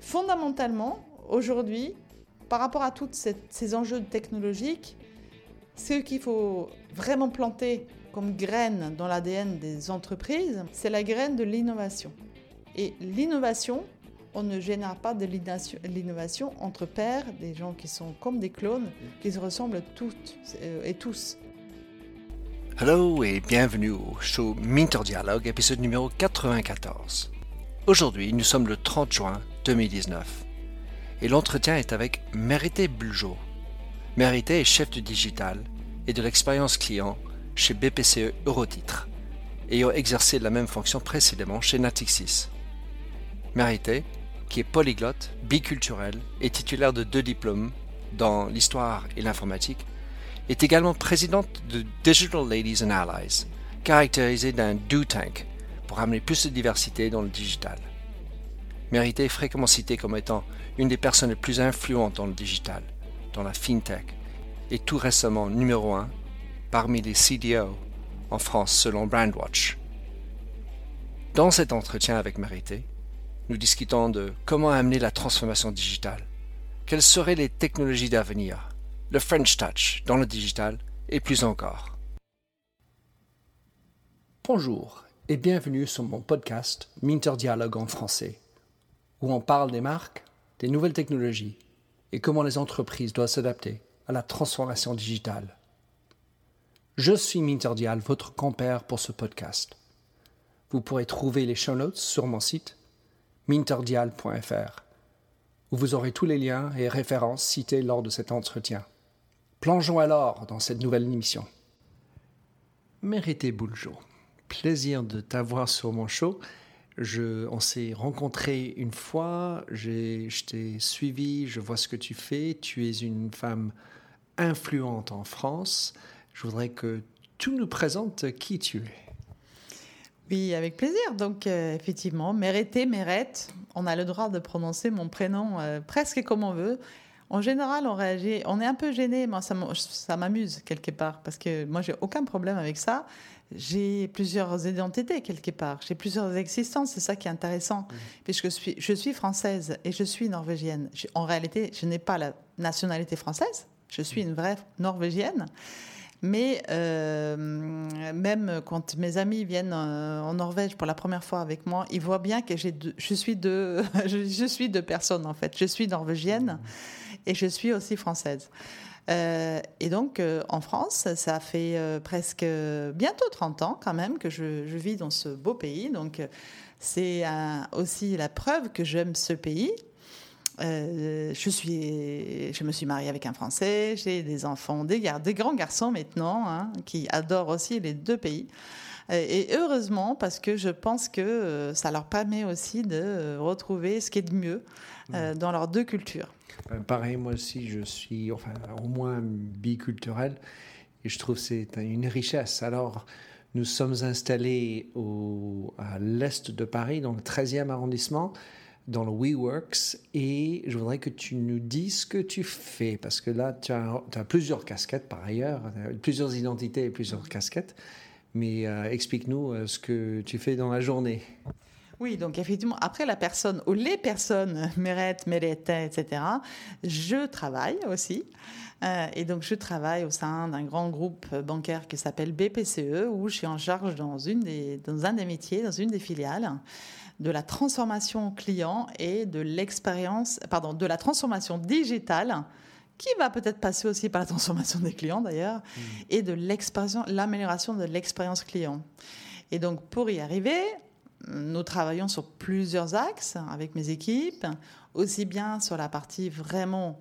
Fondamentalement, aujourd'hui, par rapport à tous ces enjeux technologiques, ce qu'il faut vraiment planter comme graine dans l'ADN des entreprises, c'est la graine de l'innovation. Et l'innovation, on ne génère pas de l'innovation entre pairs, des gens qui sont comme des clones, qui se ressemblent toutes euh, et tous. Hello et bienvenue au show Minter Dialogue, épisode numéro 94. Aujourd'hui, nous sommes le 30 juin 2019 et l'entretien est avec Mérité Buljo. Mérité est chef du digital et de l'expérience client chez BPCE Eurotitre, ayant exercé la même fonction précédemment chez Natixis. Mérité, qui est polyglotte, biculturel et titulaire de deux diplômes dans l'histoire et l'informatique, est également présidente de Digital Ladies and Allies, caractérisée d'un do tank pour amener plus de diversité dans le digital. Mérité est fréquemment citée comme étant une des personnes les plus influentes dans le digital, dans la fintech, et tout récemment numéro un parmi les CDO en France selon Brandwatch. Dans cet entretien avec Mérité, nous discutons de comment amener la transformation digitale, quelles seraient les technologies d'avenir, le French Touch dans le digital et plus encore. Bonjour et bienvenue sur mon podcast Minter Dialogue en français, où on parle des marques, des nouvelles technologies et comment les entreprises doivent s'adapter à la transformation digitale. Je suis Minterdial, votre compère pour ce podcast. Vous pourrez trouver les show notes sur mon site minterdial.fr, où vous aurez tous les liens et références cités lors de cet entretien. Plongeons alors dans cette nouvelle émission. Mérité Bouljo, plaisir de t'avoir sur mon show. Je, on s'est rencontrés une fois, je t'ai suivi, je vois ce que tu fais. Tu es une femme influente en France. Je voudrais que tu nous présentes qui tu es. Oui, avec plaisir. Donc, euh, effectivement, Mérité, Mérette, on a le droit de prononcer mon prénom euh, presque comme on veut. En général, on réagit, on est un peu gêné, moi ça m'amuse quelque part, parce que moi j'ai aucun problème avec ça. J'ai plusieurs identités quelque part, j'ai plusieurs existences, c'est ça qui est intéressant, mmh. puisque je suis, je suis française et je suis norvégienne. En réalité, je n'ai pas la nationalité française, je suis une vraie norvégienne. Mais euh, même quand mes amis viennent euh, en Norvège pour la première fois avec moi, ils voient bien que j'ai je suis deux, je, suis deux personnes en fait. Je suis norvégienne et je suis aussi française. Euh, et donc, en France, ça fait presque bientôt 30 ans quand même que je, je vis dans ce beau pays. Donc, c'est aussi la preuve que j'aime ce pays. Euh, je, suis, je me suis mariée avec un Français, j'ai des enfants, des, des grands garçons maintenant, hein, qui adorent aussi les deux pays. Euh, et heureusement, parce que je pense que euh, ça leur permet aussi de retrouver ce qui est de mieux dans leurs deux cultures. Ben, pareil, moi aussi, je suis enfin, au moins biculturel et je trouve que c'est une richesse. Alors, nous sommes installés au, à l'est de Paris, dans le 13e arrondissement dans le WeWorks et je voudrais que tu nous dises ce que tu fais parce que là, tu as, plusieurs casquettes par ailleurs, plusieurs identités et plusieurs casquettes. Mais euh, explique-nous euh, ce que tu fais dans la journée. Oui, donc effectivement, après la personne ou les personnes, Mérette, Mérette, etc., je travaille aussi. Euh, et donc, je travaille au sein d'un grand groupe bancaire qui s'appelle BPCE, où je suis en charge dans, une des, dans un des métiers, dans une des filiales de la transformation client et de l'expérience, pardon, de la transformation digitale qui va peut-être passer aussi par la transformation des clients d'ailleurs, mmh. et de l'amélioration de l'expérience client. Et donc pour y arriver, nous travaillons sur plusieurs axes avec mes équipes, aussi bien sur la partie vraiment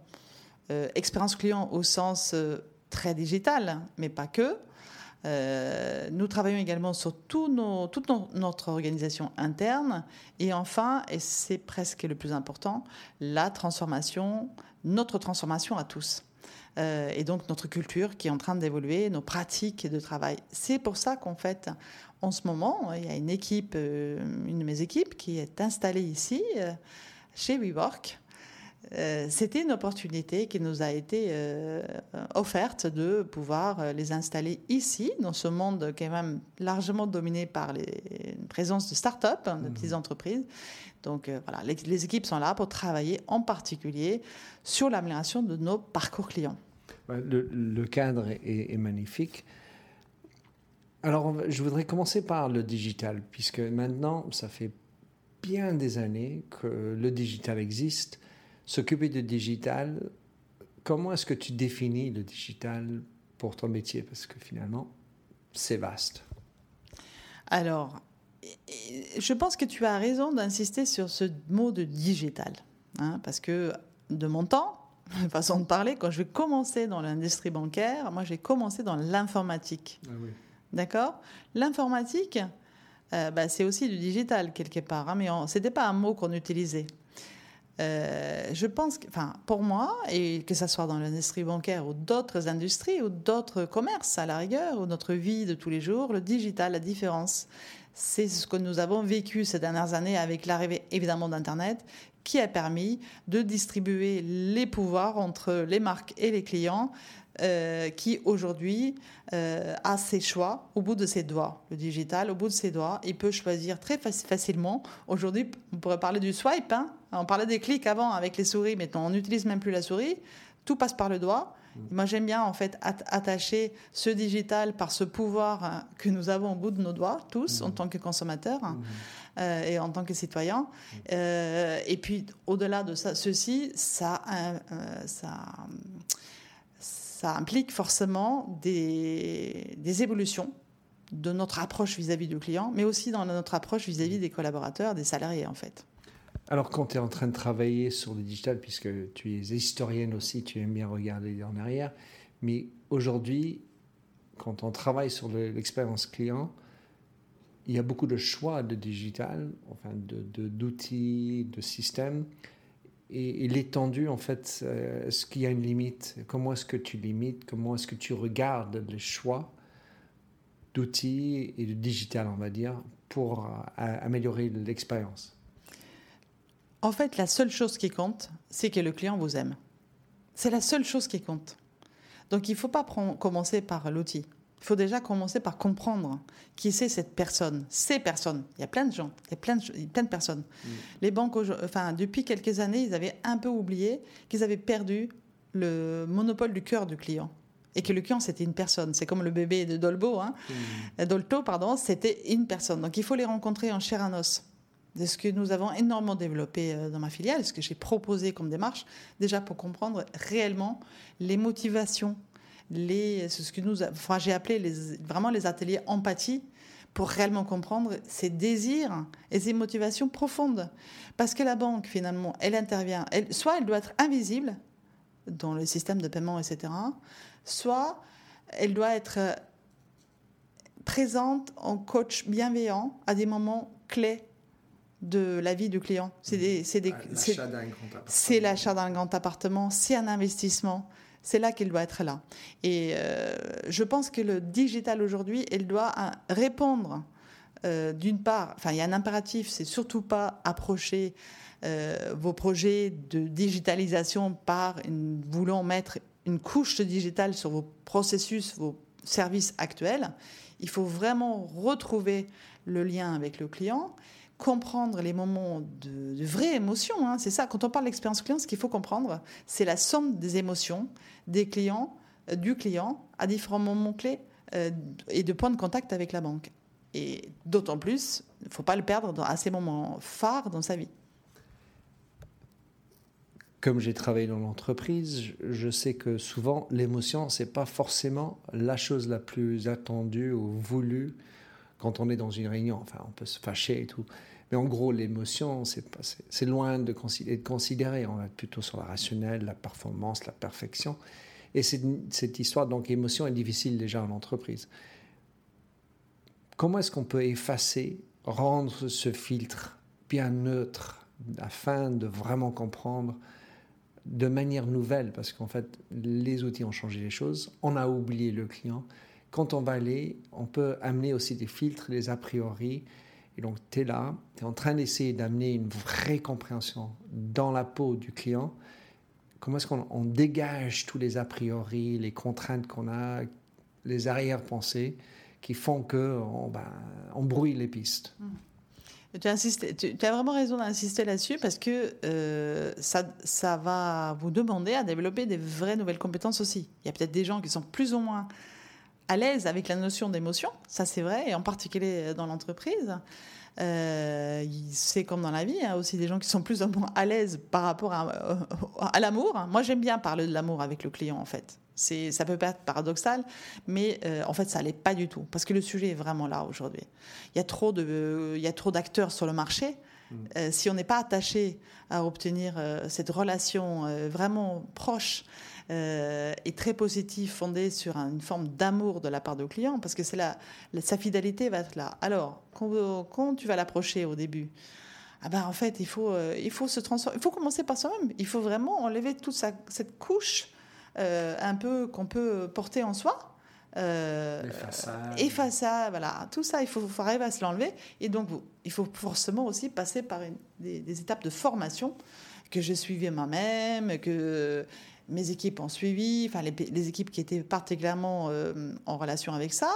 euh, expérience client au sens euh, très digital, mais pas que, euh, nous travaillons également sur tout toute notre organisation interne. Et enfin, et c'est presque le plus important, la transformation, notre transformation à tous. Euh, et donc notre culture qui est en train d'évoluer, nos pratiques de travail. C'est pour ça qu'en fait, en ce moment, il y a une équipe, euh, une de mes équipes qui est installée ici, chez WeWork, euh, c'était une opportunité qui nous a été euh, offerte de pouvoir euh, les installer ici, dans ce monde qui est même largement dominé par les présences de start-up, hein, de petites mhm. entreprises. Donc voilà, les, équipes sont là pour travailler en particulier sur l'amélioration de nos parcours clients. Le, cadre est, magnifique. Alors, je voudrais commencer par le digital, puisque maintenant, ça fait bien des années que le digital existe s'occuper de digital, comment est-ce que tu définis le digital pour ton métier? Parce que finalement, c'est vaste. Alors, je pense que tu as raison d'insister sur ce mot de digital. Hein, parce que de mon temps, façon de parler, quand je vais commencer dans l'industrie bancaire, moi j'ai commencé dans l'informatique. Ah oui. D'accord? L'informatique, euh, bah, c'est aussi du digital quelque part, hein, mais ce n'était pas un mot qu'on utilisait. Euh, je pense que, enfin, pour moi, et que ce soit dans l'industrie bancaire ou d'autres industries ou d'autres commerces à la rigueur, ou notre vie de tous les jours, le digital, la différence, c'est ce que nous avons vécu ces dernières années avec l'arrivée évidemment d'Internet, qui a permis de distribuer les pouvoirs entre les marques et les clients euh, qui aujourd'hui euh, a ses choix au bout de ses doigts. Le digital, au bout de ses doigts, il peut choisir très facilement. Aujourd'hui, on pourrait parler du swipe. Hein. on parlait des clics avant avec les souris, maintenant on n'utilise même plus la souris. Tout passe par le doigt. Mmh. Moi, j'aime bien en fait attacher ce digital par ce pouvoir hein, que nous avons au bout de nos doigts, tous, en mmh. tant que consommateurs. Hein, mmh. euh, et en tant que citoyens. et puis, au-delà de ça, ceci, ça, ça ça implique forcément des, évolutions de notre approche vis-à-vis du client, mais aussi dans notre approche vis-à-vis des collaborateurs, des salariés en fait. Alors quand tu es en train de travailler sur le digital, puisque tu es historienne aussi, tu aimes bien regarder en arrière, mais aujourd'hui, quand on travaille sur l'expérience client, il y a beaucoup de choix de digital, enfin d'outils, de, de systèmes et, l'étendue, en fait, est-ce qu'il y a une limite? Comment est-ce que tu limites? Comment est-ce que tu regardes les choix d'outils et de digital, on va dire, pour euh, améliorer l'expérience? En fait, la seule chose qui compte, c'est que le client vous aime. C'est la seule chose qui compte. Donc, il ne faut pas commencer par l'outil. Il faut déjà commencer par comprendre qui c'est cette personne, ces personnes. Il y a plein de gens, il y a plein de, plein de personnes. Mm. Les banques, enfin, depuis quelques années, ils avaient un peu oublié qu'ils avaient perdu le monopole du cœur du client. Et que le client, c'était une personne. C'est comme le bébé de Dolbo, hein. Mm. Dolto, pardon, c'était une personne. Donc il faut les rencontrer en chair à os. C'est ce que nous avons énormément développé euh, dans ma filiale, ce que j'ai proposé comme démarche, déjà pour comprendre réellement les motivations ce que nous, j'ai appelé vraiment les ateliers empathie pour réellement comprendre ses désirs et ses motivations profondes. Parce que la banque, finalement, elle intervient, soit elle doit être invisible dans le système de paiement, etc., soit elle doit être présente en coach bienveillant à des moments clés de la vie du client. C'est l'achat d'un grand appartement, c'est un investissement, c'est là qu'il doit être là. Et euh, je pense que le digital aujourd'hui, il doit euh, répondre euh, d'une part, enfin il y a un impératif, c'est surtout pas approcher vos projets de digitalisation par une, voulant mettre une couche de digital sur vos processus, vos services actuels. Il faut vraiment retrouver le lien avec le client comprendre les moments de, vraie émotion. Hein. C'est ça, quand on parle d'expérience client, ce qu'il faut comprendre, c'est la somme des émotions des clients, euh, du client, à différents moments clés euh, et de points de contact avec la banque. Et d'autant plus, il ne faut pas le perdre à ces moments phares dans sa vie. Comme j'ai travaillé dans l'entreprise, je sais que souvent l'émotion, c'est pas forcément la chose la plus attendue ou voulue quand on est dans une réunion. Enfin, on peut se fâcher et tout. Mais en gros, l'émotion, c'est loin de, de considérer. On va plutôt sur la rationnelle, la performance, la perfection. Et cette histoire, donc, émotion est difficile déjà en entreprise. Comment est-ce qu'on peut effacer, rendre ce filtre bien neutre afin de vraiment comprendre de manière nouvelle, parce qu'en fait, les outils ont changé les choses, on a oublié le client, quand on va aller, on peut amener aussi des filtres, des a priori, Et donc, tu es là, tu es en train d'essayer d'amener une vraie compréhension dans la peau du client. Comment est-ce qu'on dégage tous les a priori, les contraintes qu'on a, les arrière-pensées qui font que on, ben, on brouille les pistes. Mmh. Tu as, tu, as, vraiment raison d'insister là-dessus parce que euh, ça, ça va vous demander à développer des vraies nouvelles compétences aussi. Il y a peut-être des gens qui sont plus ou moins à l'aise avec la notion d'émotion, ça c'est vrai, et en particulier dans l'entreprise. Euh, c'est comme dans la vie, hein, aussi des gens qui sont plus ou moins à l'aise par rapport à, euh, à l'amour. Moi j'aime bien parler de l'amour avec le client en fait. C'est, ça peut être paradoxal, mais euh, en fait, ça l'est pas du tout, parce que le sujet est vraiment là aujourd'hui. Il y a trop de, il y a trop d'acteurs sur le marché. Mm. Euh, si on n'est pas attaché à obtenir euh, cette relation vraiment proche et très positive, fondée sur une forme d'amour de la part du client, parce que c'est là, sa fidélité va être là. Alors, quand, tu vas l'approcher au début, ah ben, en fait, il faut, il faut se transformer. Il faut commencer par soi-même. Il faut vraiment enlever toute cette couche euh, un peu qu'on peut porter en soi. Euh, façade. voilà. Tout ça, il faut, arriver à se l'enlever. Et donc, il faut forcément aussi passer par des, étapes de formation que j'ai suivies moi-même, que mes équipes ont suivi, enfin les, équipes qui étaient particulièrement euh, en relation avec ça.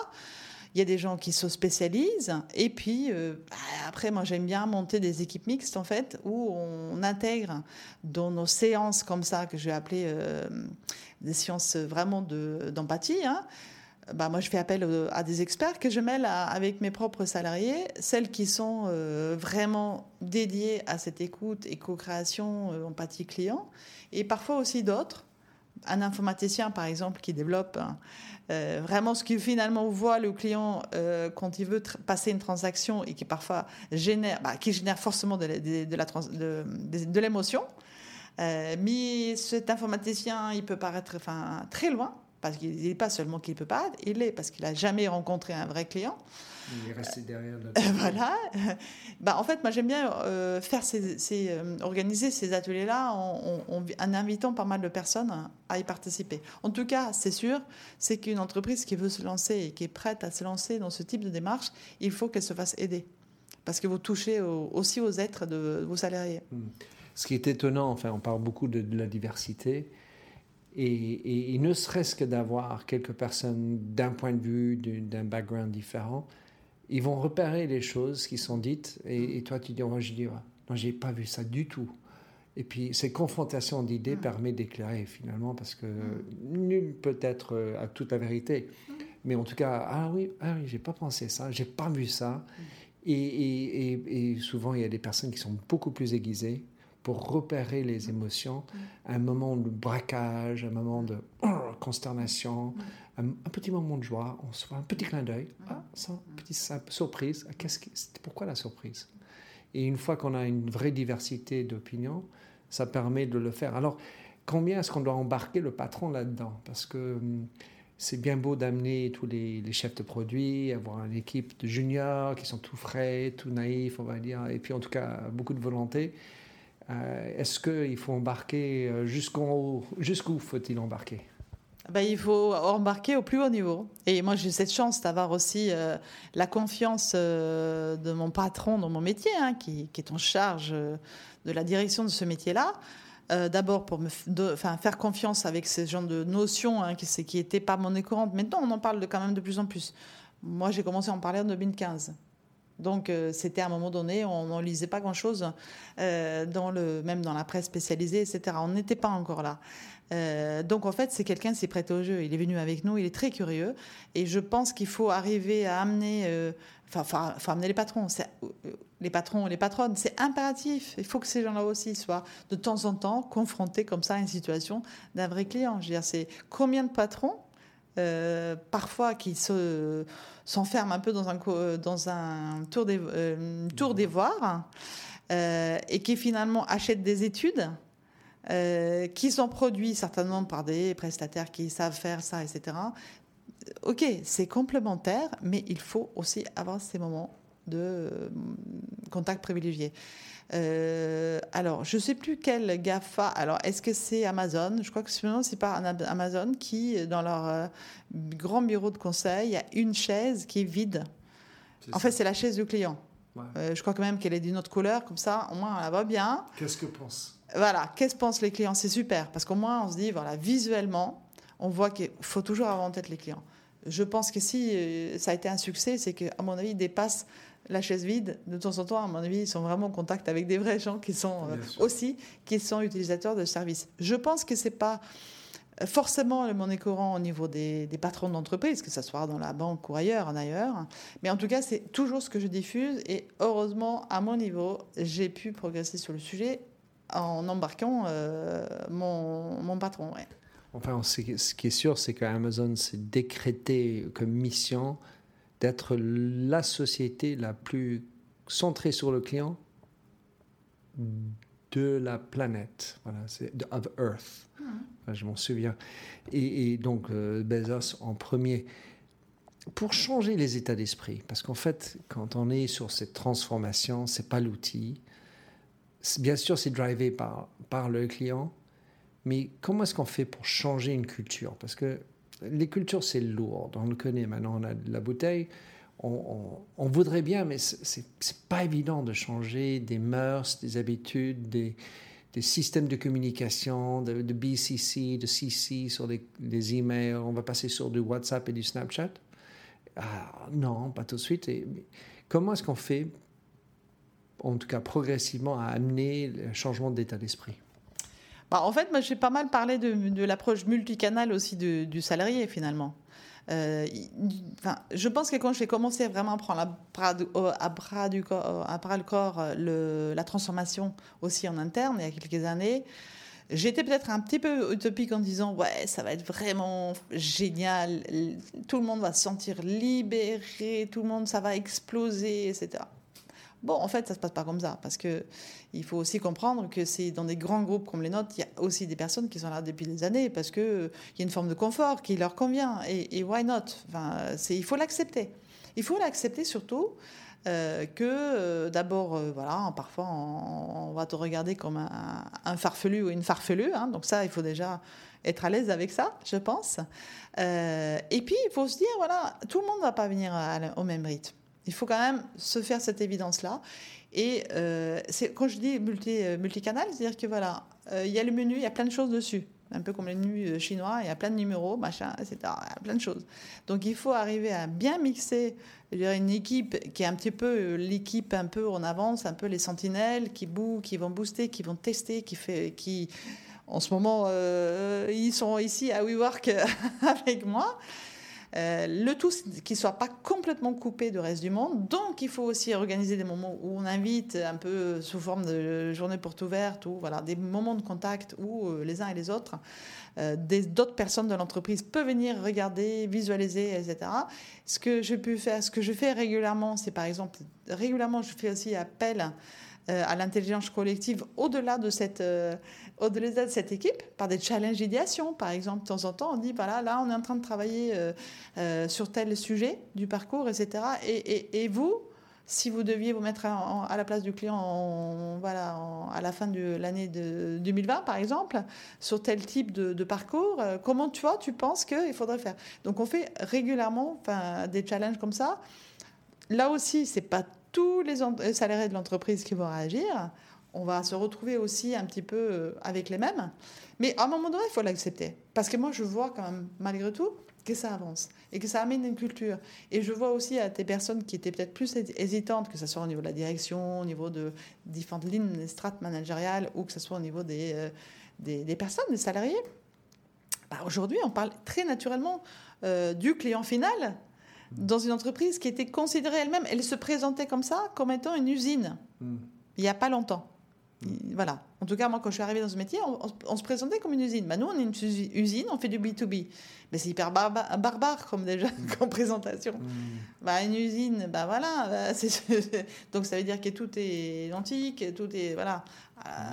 Il y a des gens qui se spécialisent. Et puis, euh, bah, après, moi, j'aime bien monter des équipes mixtes, en fait, où on intègre dans nos séances comme ça, que je vais appeler euh, des séances vraiment d'empathie. hein, bah, moi, je fais appel à des experts que je mêle avec mes propres salariés, celles qui sont euh, vraiment dédiées à cette écoute et co-création, empathie client, et parfois aussi d'autres. Un informaticien, par exemple, qui développe euh, vraiment ce qui finalement voit le client euh, quand il veut passer une transaction et qui parfois génère, bah, qui génère forcément de, de l'émotion. Euh, mais cet informaticien, il peut paraître enfin, très loin, parce qu'il n'est pas seulement qu'il ne peut pas, il est parce qu'il n'a jamais rencontré un vrai client. Il est resté derrière. voilà. Bah, en fait, moi, j'aime bien euh, faire ces, euh, organiser ces ateliers-là en, en, invitant pas mal de personnes à y participer. En tout cas, c'est sûr, c'est qu'une entreprise qui veut se lancer et qui est prête à se lancer dans ce type de démarche, il faut qu'elle se fasse aider. Parce que vous touchez aussi aux êtres de, vos salariés. Hmm. Ce qui est étonnant, enfin, on parle beaucoup de, la diversité. Et, et, ne serait-ce que d'avoir quelques personnes d'un point de vue, d'un background différent, ils vont repérer les choses qui sont dites et, toi tu dis, oh, je dis, non, j'ai pas vu ça du tout. Et puis cette confrontation d'idées mm. permet d'éclairer finalement parce que mm. nul peut être euh, à toute la vérité. Mm. Mais en tout cas, ah oui, ah oui, j'ai pas pensé ça, j'ai pas vu ça. Et, et, et, souvent il y a des personnes qui sont beaucoup plus aiguisées pour repérer les émotions, un moment de braquage, un moment de consternation, un, petit moment de joie, on se voit un petit clin d'œil, ah, ça, petite surprise, ah, qu'est-ce pourquoi la surprise? Et une fois qu'on a une vraie diversité d'opinions, ça permet de le faire. Alors, combien est-ce qu'on doit embarquer le patron là-dedans? Parce que hum, c'est bien beau d'amener tous les, chefs de produits, avoir une équipe de juniors qui sont tout frais, tout naïfs, on va dire, et puis en tout cas beaucoup de volonté. Euh, est-ce qu'il faut embarquer euh, jusqu'où jusqu'où faut-il embarquer? Ben, il faut embarquer au plus haut niveau. Et moi, j'ai cette chance d'avoir aussi euh, la confiance de mon patron dans mon métier, hein, qui, est en charge de la direction de ce métier-là. D'abord pour me faire confiance avec ce genre de notions hein, qui n'étaient pas monnaie courante. Maintenant, on en parle de, quand même de plus en plus. Moi, j'ai commencé à en parler en 2015. Donc euh, c'était à un moment donné, on n'en lisait pas grand-chose, euh, dans le, même dans la presse spécialisée, etc. On n'était pas encore là. Euh, donc en fait, c'est quelqu'un qui s'est prêté au jeu. Il est venu avec nous, il est très curieux. Et je pense qu'il faut arriver à amener, enfin, amener les patrons, les patrons, les patronnes. C'est impératif. Il faut que ces gens-là aussi soient de temps en temps confrontés comme ça à une situation d'un vrai client. Je veux dire, c'est combien de patrons euh, parfois qui se, s'enferment un peu dans un, dans un tour, des, euh, tour euh, et qui finalement achètent des études qui sont produites certainement par des prestataires qui savent faire ça, etc. Ok, c'est complémentaire, mais il faut aussi avoir ces moments de contact privilégié. Euh, alors, je ne sais plus quel GAFA. Alors, est-ce que c'est Amazon? Je crois que c'est pas Amazon qui, dans leur euh, grand bureau de conseil, il y a une chaise qui est vide. En fait, c'est la chaise du client. Euh, je crois quand même qu'elle est d'une autre couleur, comme ça, au moins, elle va bien. Qu'est-ce que pensent? Voilà, qu'est-ce que pensent les clients? C'est super, parce qu'au moins, on se dit, voilà, visuellement, on voit qu'il faut toujours avoir en tête les clients. Je pense que si euh, ça a été un succès, c'est qu'à mon avis, ils dépassent la chaise vide. De temps en temps, à mon avis, ils sont vraiment en contact avec des vrais gens qui sont euh, aussi, qui sont utilisateurs de services. Je pense que c'est pas forcément le monnaie courant au niveau des, patrons d'entreprise, que ce soit dans la banque ou ailleurs, en ailleurs. Mais en tout cas, c'est toujours ce que je diffuse. Et heureusement, à mon niveau, j'ai pu progresser sur le sujet en embarquant euh, mon, mon, patron. Enfin, ce qui est sûr, c'est qu'Amazon s'est décrété comme mission d'être la société la plus centrée sur le client de la planète. Voilà, c'est of Earth. Hmm. je m'en souviens. Et, donc euh, Bezos en premier. Pour changer les états d'esprit, parce qu'en fait, quand on est sur cette transformation, c'est pas l'outil. Bien sûr, c'est drivé par, par le client, mais comment est-ce qu'on fait pour changer une culture? Parce que les cultures, c'est lourd. On le connaît maintenant, on a de la bouteille on, voudrait bien, mais c'est pas évident de changer des mœurs, des habitudes, des, systèmes de communication, de, BCC, de CC sur les, emails. On va passer sur du WhatsApp et du Snapchat. Ah, non, pas tout de suite. Comment est-ce qu'on fait, en tout cas progressivement, à amener le changement d'état d'esprit? Bah, En fait, moi, j'ai pas mal parlé de, l'approche multicanal aussi du salarié, finalement. Euh, enfin, je pense que quand j'ai commencé vraiment à prendre à bras, du à bras le corps la transformation aussi en interne il y a quelques années, J'étais peut-être un petit peu utopique en disant ouais ça va être vraiment génial, tout le monde va se sentir libéré, tout le monde ça va exploser, etc. Bon, en fait, ça se passe pas comme ça, parce que il faut aussi comprendre que c'est dans des grands groupes comme les nôtres, il y a aussi des personnes qui sont là depuis des années, parce que euh, il y a une forme de confort qui leur convient, et, why not? Enfin, il faut l'accepter. Il faut l'accepter surtout. Euh, que euh, d'abord, voilà, parfois on, va te regarder comme un, farfelu ou une farfelue, hein, donc ça, il faut déjà être à l'aise avec ça, je pense. et puis, il faut se dire, voilà, tout le monde ne va pas venir au même rythme. Il faut quand même se faire cette évidence-là. Et euh, quand je dis multi, euh, multicanal, c'est-à-dire que voilà, euh, il y a le menu, il y a plein de choses dessus. Un peu comme les menus chinois, il y a plein de numéros, machin, etc. Il y a plein de choses. Donc il faut arriver à bien mixer une équipe qui est un petit peu l'équipe un peu en avance, un peu les sentinelles qui bouent, qui vont booster, qui vont tester, qui fait, qui en ce moment ils sont ici à WeWork avec moi. Euh, le tout, c'est qu'il ne soit pas complètement coupé du reste du monde. Donc, il faut aussi organiser des moments où on invite un peu sous forme de journée porte ouverte ou voilà, des moments de contact où euh, les uns et les autres, euh, d'autres personnes de l'entreprise peuvent venir regarder, visualiser, etc. Ce que je peux faire, ce que je fais régulièrement, c'est par exemple, régulièrement, je fais aussi appel à l'intelligence collective au-delà de cette au-delà de cette équipe par des challenges d'idéation. Par exemple, de temps en temps, on dit voilà, là, on est en train de travailler euh, euh, sur tel sujet du parcours, etc. Et, vous, si vous deviez vous mettre à, la place du client voilà, à la fin de l'année de 2020, par exemple, sur tel type de, parcours, euh, comment tu vois, tu penses qu'il faudrait faire? Donc, on fait régulièrement des challenges comme ça. Là aussi, c'est pas tous les salariés de l'entreprise qui vont réagir on va se retrouver aussi un petit peu euh, avec les mêmes. Mais à un moment donné, il faut l'accepter. Parce que moi, je vois quand même, malgré tout, que ça avance et que ça amène une culture. Et je vois aussi à des personnes qui étaient peut-être plus hésitantes, que ce soit au niveau de la direction, au niveau de différentes lignes strates managériales ou que ce soit au niveau des, euh, des, personnes, des salariés. Bah, aujourd'hui, on parle très naturellement euh, du client final dans une entreprise qui était considérée elle-même, elle se présentait comme ça, comme étant une usine, hmm. il n'y a pas longtemps. Voilà. En tout cas, moi, quand je suis arrivée dans ce métier, on, se présentait comme une usine. Bah, nous, on est une usine, on fait du B2B. Mais c'est hyper barbare comme déjà comme présentation. Hmm. Bah, une usine, bah voilà. Bah, donc ça veut dire que tout est identique, tout est voilà.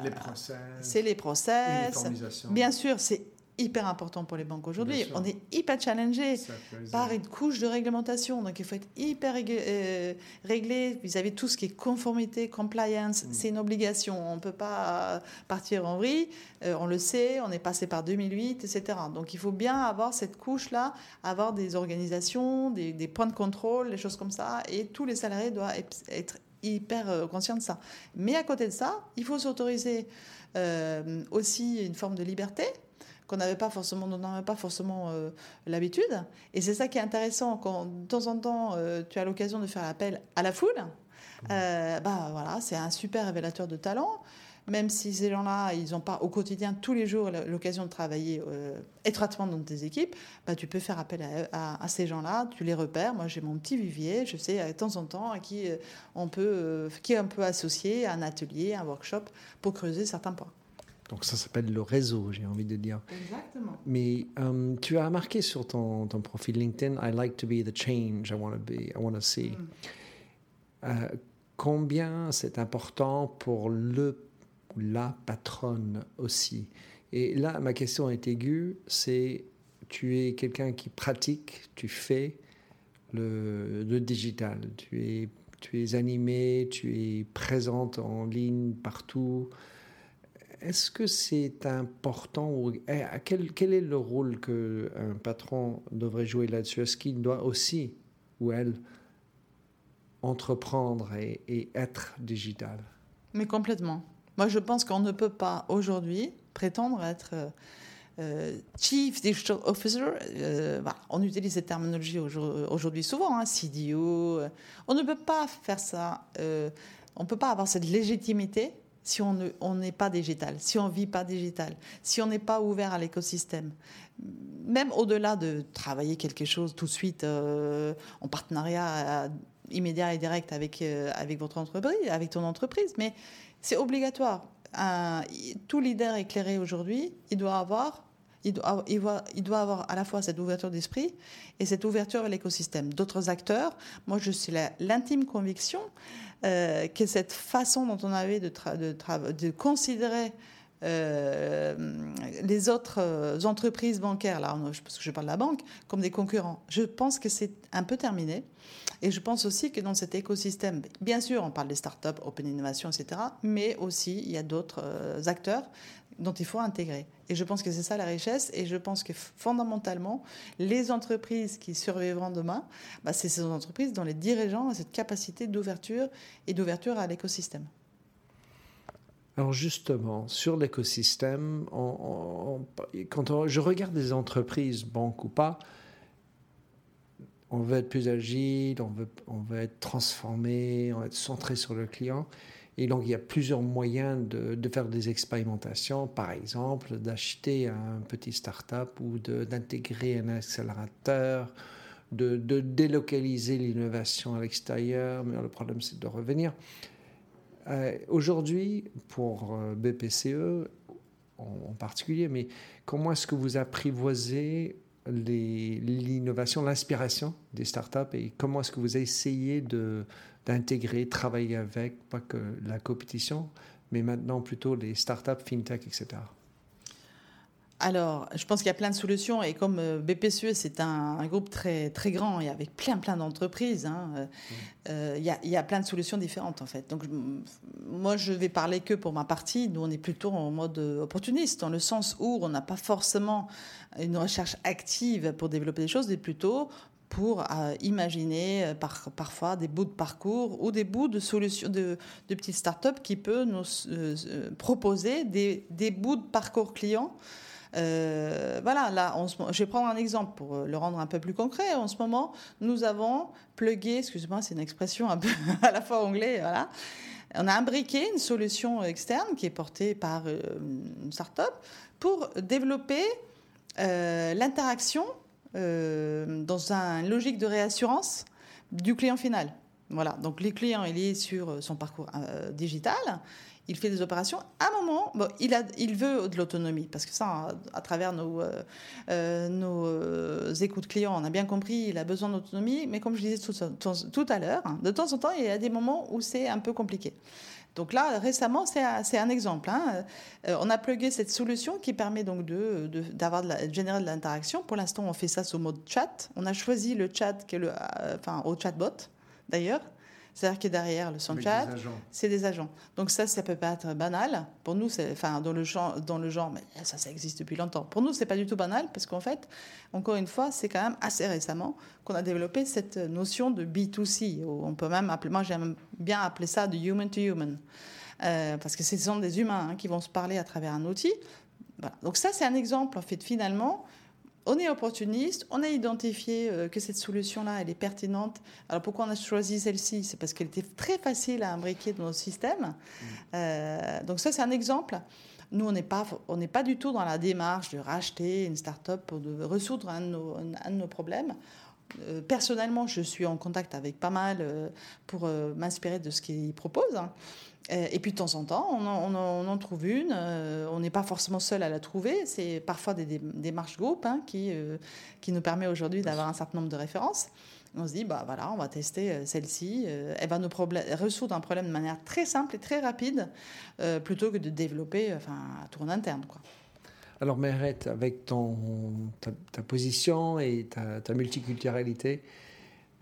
Les process. C'est les process. Bien sûr, c'est hyper important pour les banques aujourd'hui. On est hyper challengé par une couche de réglementation. Donc, il faut être hyper euh, réglé vis-à-vis de tout ce qui est conformité, compliance. Mm. C'est une obligation. On ne peut pas partir en vrille. Euh, on le sait, on est passé par 2008, etc. Donc, il faut bien avoir cette couche-là, avoir des organisations, des, points de contrôle, des choses comme ça. Et tous les salariés doivent être hyper conscient de ça. Mais à côté de ça, il faut s'autoriser aussi une forme de liberté qu'on n'avait pas forcément, on n'avait pas forcément euh, l'habitude. Et c'est ça qui est intéressant quand de temps en temps euh, tu as l'occasion de faire appel à la foule. Mmh. Euh, bah voilà, c'est un super révélateur de talent. Même si ces gens-là, ils n'ont pas au quotidien, tous les jours, l'occasion de travailler étroitement dans tes équipes, bah, tu peux faire appel à, ces gens-là, tu les repères. Moi, j'ai mon petit vivier, je sais de temps en temps à qui on peut, qui on peut associer à un atelier, un workshop pour creuser certains points. Donc ça s'appelle le réseau, j'ai envie de dire. Exactement. Mais euh, tu as marqué sur ton, ton, profil LinkedIn, I like to be the change I want to be, I want to see. Mm. Euh, combien c'est important pour le ou la patronne aussi? Et là, ma question est aiguë, c'est tu es quelqu'un qui pratique, tu fais le, le digital, tu es, tu es animé, tu es présente en ligne partout. Est-ce que c'est important ou eh, quel, quel, est le rôle qu'un patron devrait jouer là-dessus? Est-ce qu'il doit aussi, ou elle, entreprendre et, être digital? Mais complètement. Moi, je pense qu'on ne peut pas aujourd'hui prétendre être euh, euh, Chief Digital Officer. Euh, on utilise cette terminologie aujourd'hui souvent, hein, CDO. On ne peut pas faire ça. on ne peut pas avoir cette légitimité si on n'est pas digital, si on ne vit pas digital, si on n'est pas ouvert à l'écosystème. Même au-delà de travailler quelque chose tout de suite euh, en partenariat euh, immédiat et direct avec, euh, avec votre entreprise, avec ton entreprise, mais c'est obligatoire. tout leader éclairé aujourd'hui, il doit avoir il doit, avoir à la fois cette ouverture d'esprit et cette ouverture à l'écosystème. D'autres acteurs, moi je suis l'intime conviction euh, que cette façon dont on avait de considérer euh, les autres euh, entreprises bancaires, là, parce que je parle de la banque, comme des concurrents. Je pense que c'est un peu terminé. Et je pense aussi que dans cet écosystème, bien sûr, on parle des startups, open innovation, etc., mais aussi il y a d'autres acteurs dont il faut intégrer. Et je pense que c'est ça la richesse. Et je pense que fondamentalement, les entreprises qui survivront demain, bah, c'est ces entreprises dont les dirigeants ont cette capacité d'ouverture et d'ouverture à l'écosystème. Alors justement, sur l'écosystème, quand je regarde des entreprises, banques ou pas, on veut être plus agile, on veut, on veut être transformé, on veut être centré sur le client. Et donc, il y a plusieurs moyens de, faire des expérimentations, par exemple, d'acheter un petit start-up ou d'intégrer un accélérateur, de, délocaliser l'innovation à l'extérieur, mais le problème, c'est de revenir. Euh, aujourd'hui, pour euh, BPCE en, particulier, mais comment est-ce que vous apprivoisez l'innovation, l'inspiration des startups et comment est-ce que vous essayez d'intégrer, travailler avec, pas que la compétition, mais maintenant plutôt les startups, fintech, etc. Alors, je pense qu'il y a plein de solutions et comme euh, BPCE, c'est un, groupe très, très grand et avec plein, plein d'entreprises, hein, euh, mmh. euh, il, y a, y, a, plein de solutions différentes en fait. Donc, moi, je vais parler que pour ma partie. Nous, on est plutôt en mode opportuniste, dans le sens où on n'a pas forcément une recherche active pour développer des choses, mais plutôt pour euh, imaginer euh, par, parfois des bouts de parcours ou des bouts de solutions de, de petites startups qui peuvent nous euh, proposer des, des, bouts de parcours client. voilà, là, je vais prendre un exemple pour le rendre un peu plus concret. En ce moment, nous avons plugué, excusez-moi, c'est une expression à la fois anglais, voilà. On a imbriqué une solution externe qui est portée par une startup pour développer l'interaction euh, dans une logique de réassurance du client final. Voilà, donc le client il est sur son parcours euh, digital, il fait des opérations. À un moment, il, veut de l'autonomie, parce que ça, à, travers nos, euh, nos écoutes clients, on a bien compris, il a besoin d'autonomie, mais comme je disais tout, à l'heure, de temps en temps, il y a des moments où c'est un peu compliqué. Donc là, récemment, c'est un exemple. Hein. Euh, on a plugué cette solution qui permet donc de, d'avoir de, la, générer de l'interaction. Pour l'instant, on fait ça sous mode chat. On a choisi le chat, qui est euh, enfin, au chatbot d'ailleurs. C'est-à-dire que derrière le son chat, c'est des agents. Donc ça, ça peut pas être banal. Pour nous, c'est, enfin, dans le genre, dans le genre, mais ça, ça existe depuis longtemps. Pour nous, c'est pas du tout banal parce qu'en fait, encore une fois, c'est quand même assez récemment qu'on a développé cette notion de B2C. On peut même appeler, moi j'aime bien appeler ça de human to human. Euh, parce que ce sont des humains hein, qui vont se parler à travers un outil. Donc ça, c'est un exemple, en fait, finalement, on est opportuniste, on a identifié euh, que cette solution-là, elle est pertinente. Alors pourquoi on a choisi celle-ci? C'est parce qu'elle était très facile à imbriquer dans notre système. Mmh. Euh, donc ça, c'est un exemple. Nous, on n'est pas, on n'est pas du tout dans la démarche de racheter une start-up pour de résoudre un de nos, un de nos problèmes. Euh, personnellement, je suis en contact avec pas mal pour m'inspirer de ce qu'ils proposent. Euh, et puis de temps en temps, on en, trouve une. Euh, on n'est pas forcément seul à la trouver. C'est parfois des, démarches groupes hein, qui, euh, qui nous permet aujourd'hui d'avoir un certain nombre de références. On se dit, bah voilà, on va tester celle-ci. elle va nous résoudre un problème de manière très simple et très rapide, plutôt que de développer enfin, un tour en interne. Quoi. Alors, Mérette, avec ton, ta, position et ta, ta multiculturalité,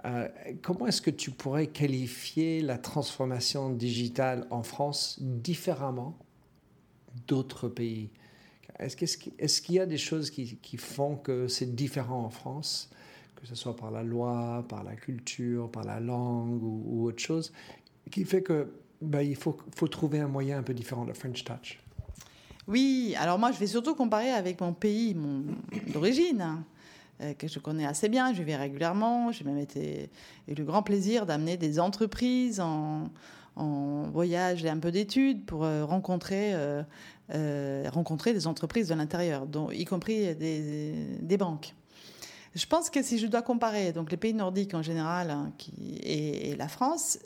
euh, comment est-ce que tu pourrais qualifier la transformation digitale en France différemment d'autres pays? Est-ce qu'il y a des choses qui, font que c'est différent en France, que ce soit par la loi, par la culture, par la langue ou, autre chose, qui fait que ben, il faut, faut trouver un moyen un peu différent, le French Touch? Oui, alors moi je vais surtout comparer avec mon pays d'origine. Hein. Euh, que je connais assez bien, je vais régulièrement. J'ai même eu le grand plaisir d'amener des entreprises en, voyage et un peu d'études pour euh, rencontrer, euh, rencontrer des entreprises de l'intérieur, y compris des, banques. Je pense que si je dois comparer donc les pays nordiques en général hein, et, la France,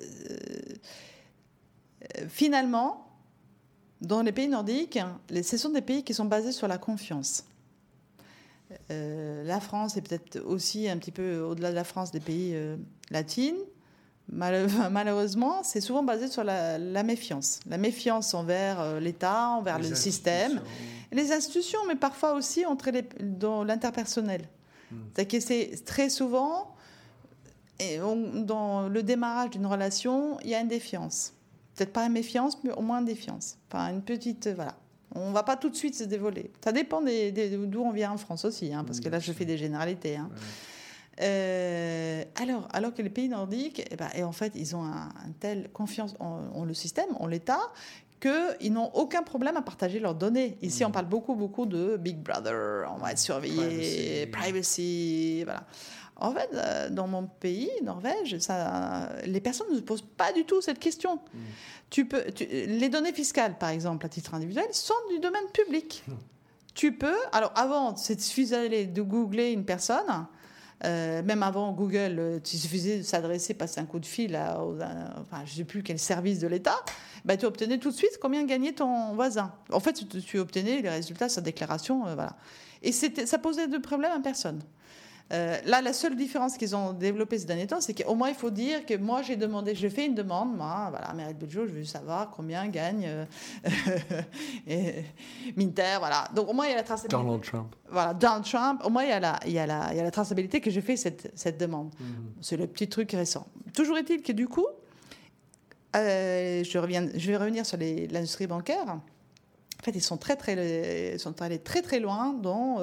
finalement, dans les pays nordiques, ce sont des pays qui sont basés sur la confiance. Euh, la France est peut-être aussi un petit peu au-delà de la France des pays euh, latines. malheureusement, c'est souvent basé sur la, méfiance. La méfiance envers euh, l'État, envers le système, les institutions, mais parfois aussi entre les, dans l'interpersonnel. Hmm. C'est que c'est très souvent, et dans le démarrage d'une relation, il y a une défiance. Peut-être pas méfiance, mais au moins défiance. Enfin, une petite. Voilà. On va pas tout de suite se dévoiler. Ça dépend d'où on vient en France aussi, hein, parce que là, je fais des généralités. Hein. Euh, alors, alors que les pays nordiques, eh ben, et en fait, ils ont un, telle confiance en, le système, en l'État, qu'ils n'ont aucun problème à partager leurs données. Ici, on mm. parle beaucoup, beaucoup de Big Brother, on va être surveillé, privacy, voilà. En fait, euh, dans mon pays, Norvège, ça, les personnes ne se posent pas du tout cette question. Mm tu peux, les données fiscales, par exemple, à titre individuel, sont du domaine public. Tu peux, alors avant, il suffisait de googler une personne, euh, même avant Google, euh, il suffisait de s'adresser, passer un coup de fil à, enfin, je ne sais plus quel service de l'État, bah, tu obtenais tout de suite combien gagnait ton voisin. En fait, tu, obtenais les résultats, sa déclaration, euh, voilà. Et ça posait de problème à personne. Euh, là, la seule différence qu'ils ont développée ces derniers temps, c'est qu'au moins, il faut dire que moi, j'ai demandé, je fais une demande, moi, voilà, Mérite Beljo, je veux savoir combien gagne euh, Minter, voilà. Donc, au moins, il y a la traçabilité. Donald Trump. Voilà, Donald Trump. Au moins, il y a la, il y a la, il y a la traçabilité que j'ai fait cette, cette demande. Mhm. C'est le petit truc récent. Toujours est-il que du coup, euh, je, reviens, je vais revenir sur l'industrie bancaire. En fait, ils sont très, très, ils sont allés très, très loin dans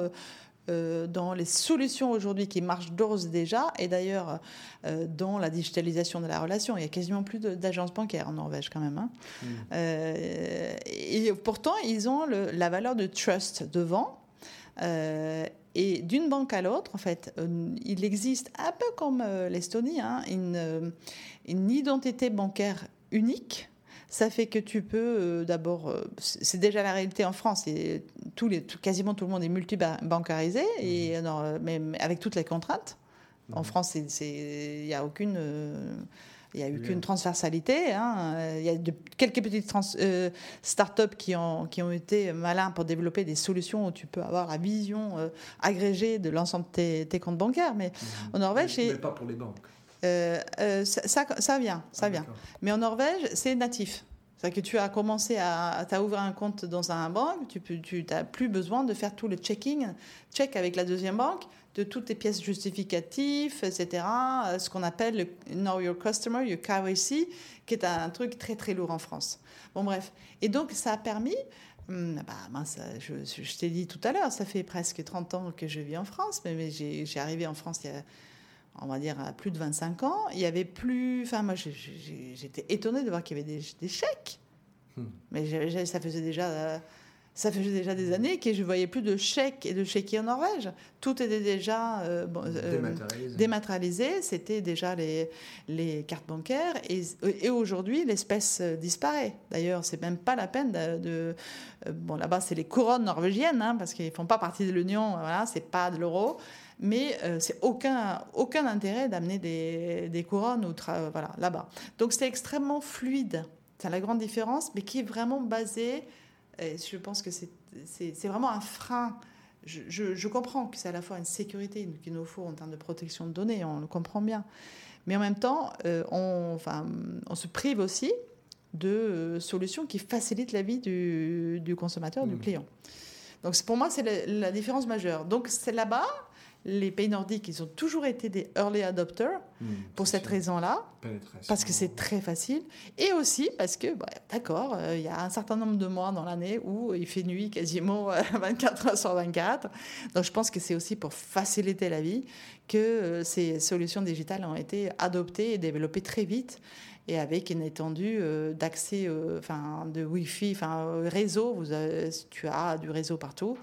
dans les solutions aujourd'hui qui marchent d'ores et déjà, et d'ailleurs euh, dans la digitalisation de la relation. Il y a quasiment plus d'agences bancaires en Norvège quand même. Hein. Mmh. Euh, et pourtant, ils ont la valeur de trust devant. et d'une banque à l'autre, en fait, il existe un peu comme l'Estonie, hein, une, une identité bancaire unique ça fait que tu peux euh, d'abord, euh, c'est déjà la réalité en France, et tous les, quasiment tout le monde est multibancarisé, et, mmh. euh, mais, avec toutes les contraintes. En mmh. France, il n'y a aucune. il y a eu qu'une transversalité. Hein. Il y a de, quelques petites start-up qui ont, qui ont été malins pour développer des solutions où tu peux avoir la vision agrégée de l'ensemble de tes, comptes bancaires. Mais mmh. en Norvège. Mais, mais pas pour les banques. Euh, euh, ça, ça, vient, ça ah, vient. Mais en Norvège, c'est natif. C'est-à-dire que tu as commencé à, à ouvert un compte dans un banque, tu n'as plus besoin de faire tout le checking, check avec la deuxième banque, de toutes tes pièces justificatives, etc. Euh, ce qu'on appelle le Know Your Customer, le KYC, qui est un truc très très lourd en France. Bon bref. Et donc ça a permis, hum, bah, je, je t'ai dit tout à l'heure, ça fait presque 30 ans que je vis en France, mais, mais j'ai arrivé en France il y a on va dire, à plus de 25 ans, il y avait plus. Enfin, moi, j'étais étonnée de voir qu'il y avait des, chèques. Hmm. Mais ça faisait déjà. Ça faisait déjà des années que je voyais plus de chèques et de chéquiers en Norvège. Tout était déjà euh, euh, dématérialisé. C'était déjà les, les cartes bancaires. Et, et aujourd'hui, l'espèce disparaît. D'ailleurs, c'est même pas la peine de. Euh, bon, là-bas, c'est les couronnes norvégiennes, hein, parce qu'ils font pas partie de l'Union. Voilà, c'est pas de l'euro mais euh, c'est aucun, aucun intérêt d'amener des, des, couronnes ou voilà, là-bas. Donc c'est extrêmement fluide. C'est la grande différence, mais qui est vraiment basée, et je pense que c'est vraiment un frein. Je, je, comprends que c'est à la fois une sécurité qu'il nous faut en termes de protection de données, on le comprend bien. Mais en même temps, euh, on, enfin, on se prive aussi de euh, solutions qui facilitent la vie du, du consommateur, du mmh. client. Donc pour moi, c'est la, la, différence majeure. Donc c'est là-bas, les pays nordiques, ils ont toujours été des early adopters hmm, pour cette raison-là, parce que c'est très facile, et aussi parce que, bah, d'accord, euh, il y a un certain nombre de mois dans l'année où il fait nuit quasiment 24 euh, heures sur 24. Donc je pense que c'est aussi pour faciliter la vie que euh, ces solutions digitales ont été adoptées et développées très vite et avec une étendue d'accès, enfin, de Wi-Fi, enfin, réseau. Vous tu as du réseau partout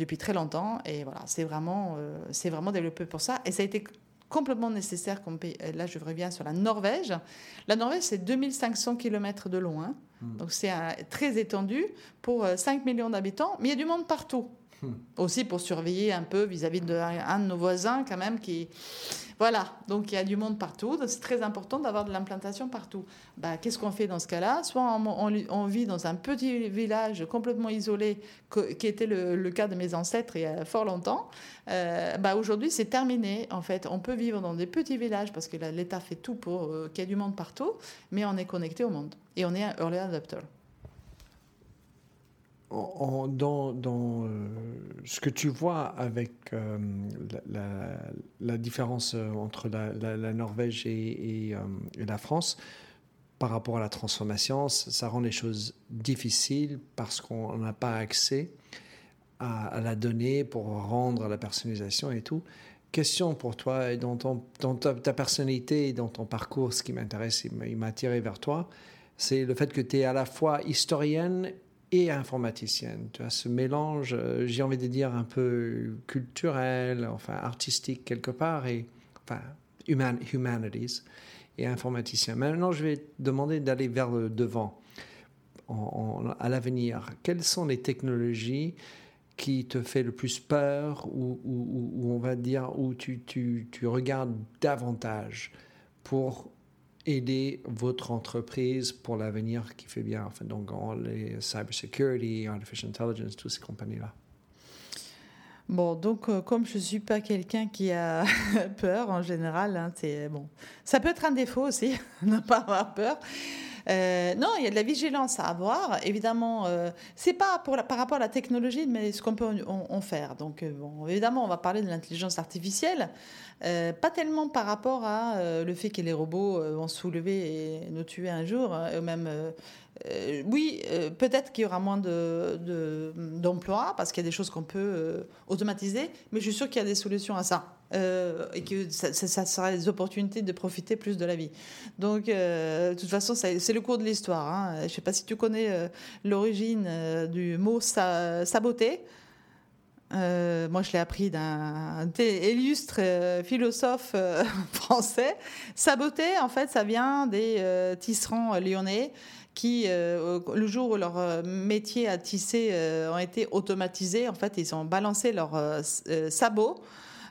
depuis très longtemps. Et voilà, c'est vraiment, euh, c'est vraiment développé pour ça. Et ça a été complètement nécessaire. Comme Là, je reviens sur la Norvège. La Norvège, c'est 2500 km de long. Hein. Hmm. Donc, c'est très étendu pour 5 euh, millions d'habitants. Mais il y a du monde partout. Aussi pour surveiller un peu vis-à-vis d'un de, nos voisins, quand même, qui voilà, donc il y a du monde partout. C'est très important d'avoir de l'implantation partout. Bah, Qu'est-ce qu'on fait dans ce cas-là? Soit on, vit dans un petit village complètement isolé, qui était le, cas de mes ancêtres il y a fort longtemps. Euh, bah, Aujourd'hui, c'est terminé. En fait, on peut vivre dans des petits villages parce que l'État fait tout pour euh, qu'il y ait du monde partout, mais on est connecté au monde et on est un early adopter dans, euh, ce que tu vois avec euh, la, différence euh, entre la, Norvège et, la France par rapport à la transformation, ça, rend les choses difficiles parce qu'on n'a pas accès à, la donnée pour rendre la personnalisation et tout. Question pour toi, dans, dans ta, personnalité et dans ton parcours, ce qui m'intéresse, il m'a attiré vers toi, c'est le fait que tu es à la fois historienne et informaticienne. Tu as ce mélange, euh, j'ai envie de dire, un peu culturel, enfin artistique quelque part, et enfin humanities et informaticien. Maintenant, je vais te demander d'aller vers le devant à l'avenir. Quelles sont les technologies qui te fait le plus peur ou, ou, on va dire où tu, tu, tu regardes davantage pour aider votre entreprise pour l'avenir qui fait bien, enfin, donc les cybersecurity, artificial intelligence, toutes ces compagnies-là. Bon, donc euh, comme je ne suis pas quelqu'un qui a peur en général, hein, bon. Ça peut être un défaut aussi, ne pas avoir peur. Euh, non, il y a de la vigilance à avoir. Évidemment, euh, c'est pas par rapport à la technologie, mais ce qu'on peut en, faire. Donc, euh, bon, évidemment, on va parler de l'intelligence artificielle. pas tellement par rapport à le fait que les robots vont soulever et nous tuer un jour, hein, même euh, oui, euh, peut-être qu'il y aura moins d'emplois de, parce qu'il y a des choses qu'on peut euh, automatiser, mais je suis sûre qu'il y a des solutions à ça. Et que ça, ça, sera des opportunités de profiter plus de la vie. Donc, de toute façon, c'est le cours de l'histoire. Hein. Je ne sais pas si tu connais l'origine du mot saboter. moi, je l'ai appris d'un illustre philosophe français. Saboter, en fait, ça vient des tisserands lyonnais qui, euh, le jour où leur euh, métier à tisser euh, ont été automatisés, en fait, ils ont balancé leurs sabots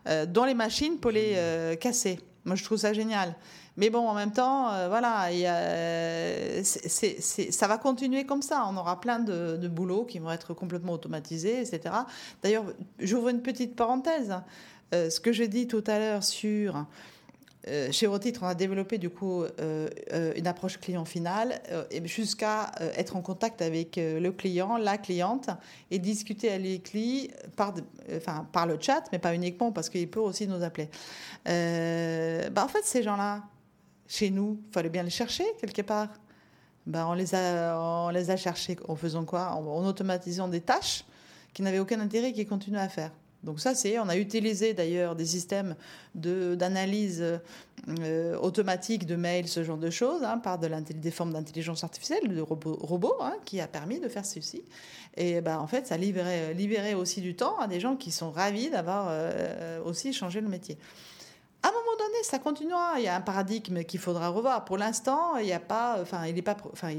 dans les machines pour les casser. Moi, je trouve ça génial. Mais bon, en même temps, voilà, y a, ça va continuer comme ça. On aura plein de, de boulots qui vont être complètement automatisés, etc. D'ailleurs, j'ouvre une petite parenthèse. ce que j'ai dit tout à l'heure sur euh, chez Eurotitre, on a développé du coup euh, euh, une approche client finale jusqu'à être en contact avec le client, la cliente et discuter avec lui par, par le chat, mais pas uniquement parce qu'il peut aussi nous appeler. Bah, en fait, ces gens-là, chez nous, il fallait bien les chercher quelque part. Bah, on, les a, on les a cherchés en faisant quoi? En automatisant des tâches qui n'avaient aucun intérêt et qui continuent à faire. Donc ça, c'est, on a utilisé d'ailleurs des systèmes d'analyse euh, automatique de mails, ce genre de choses, hein, par de des formes d'intelligence artificielle, de robots, hein, qui a permis de faire ceci. Et ben, en fait, ça libérait, libérait aussi du temps à des gens qui sont ravis d'avoir euh, aussi changé le métier. À un moment donné, ça continuera. Il y a un paradigme qu'il faudra revoir. Pour l'instant, il n'y a pas, enfin,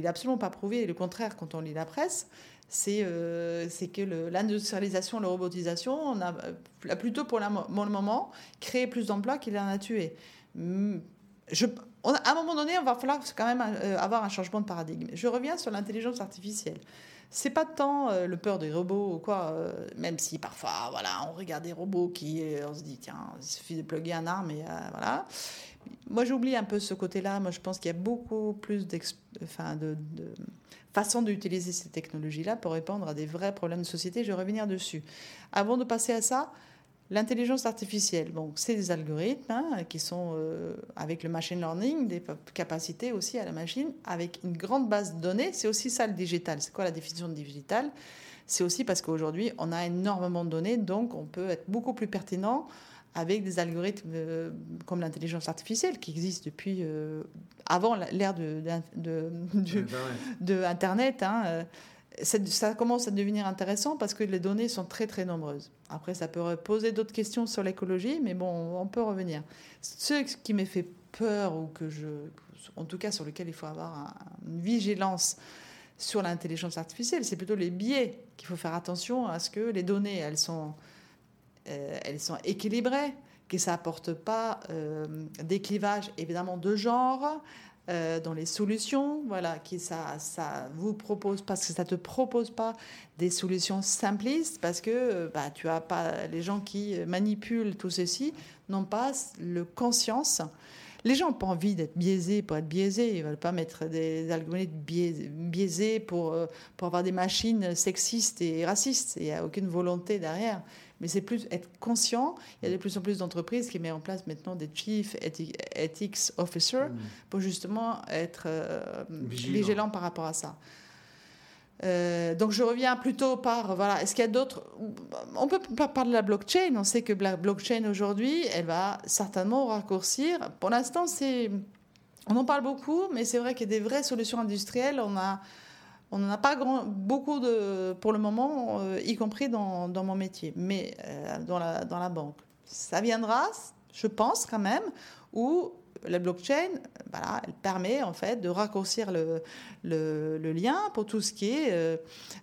absolument pas prouvé. Le contraire, quand on lit la presse, euh, c'est que l'industrialisation, la robotisation, on a, plutôt pour, le moment créé plus d'emplois qu'il en a tué. Hmm, à un moment donné, on va falloir quand même euh, avoir un changement de paradigme. Je reviens sur l'intelligence artificielle. C'est pas tant euh, le peur des robots ou quoi, même si parfois, voilà, on regarde des robots qui, on se dit, tiens, il suffit de plugger un arme et voilà. Moi, j'oublie un peu ce côté-là. Moi, je pense qu'il y a beaucoup plus enfin, de, de façon d'utiliser ces technologies-là pour répondre à des vrais problèmes de société. Je vais revenir dessus. Avant de passer à ça, l'intelligence artificielle, bon, c'est des algorithmes hein, qui sont, euh, avec le machine learning, des capacités aussi à la machine, avec une grande base de données. C'est aussi ça le digital. C'est quoi la définition de digital? C'est aussi parce qu'aujourd'hui, on a énormément de données, donc on peut être beaucoup plus pertinent avec des algorithmes euh, comme l'intelligence artificielle qui existe depuis euh, avant l'ère de, de, de, Internet. Hein, euh, ça commence à devenir intéressant parce que les données sont très très nombreuses. Après, ça peut poser d'autres questions sur l'écologie, mais bon, on peut revenir. Ce qui me fait peur, ou que je, en tout cas sur lequel il faut avoir une vigilance sur l'intelligence artificielle, c'est plutôt les biais qu'il faut faire attention à ce que les données, elles sont elles sont équilibrées, que ça apporte pas euh, des clivages évidemment de genre euh, dans les solutions, voilà, qui ça, ça vous propose parce que ça te propose pas des solutions simplistes parce que bah, tu as pas les gens qui manipulent tout ceci n'ont pas le conscience. Les gens n'ont pas envie d'être biaisés pour être biaisés. Ils veulent pas mettre des algorithmes biaisés pour, pour avoir des machines sexistes et racistes. Il n'y a aucune volonté derrière mais c'est plus être conscient. Il y a de plus en plus d'entreprises qui mettent en place maintenant des Chief Ethics Officer mm. pour justement être euh, vigilant. par rapport à ça. Euh, donc je reviens plutôt par voilà est-ce qu'il y a d'autres on peut pas parler de la blockchain on sait que la blockchain aujourd'hui elle va certainement raccourcir pour l'instant c'est on en parle beaucoup mais c'est vrai qu'il y a des vraies solutions industrielles on a on n'en a pas grand, beaucoup de, pour le moment, euh, y compris dans, mon métier, mais euh, dans, la, dans la banque. Ça viendra, je pense quand même, où la blockchain, voilà, elle permet en fait de raccourcir le, le, lien pour tout ce qui est euh,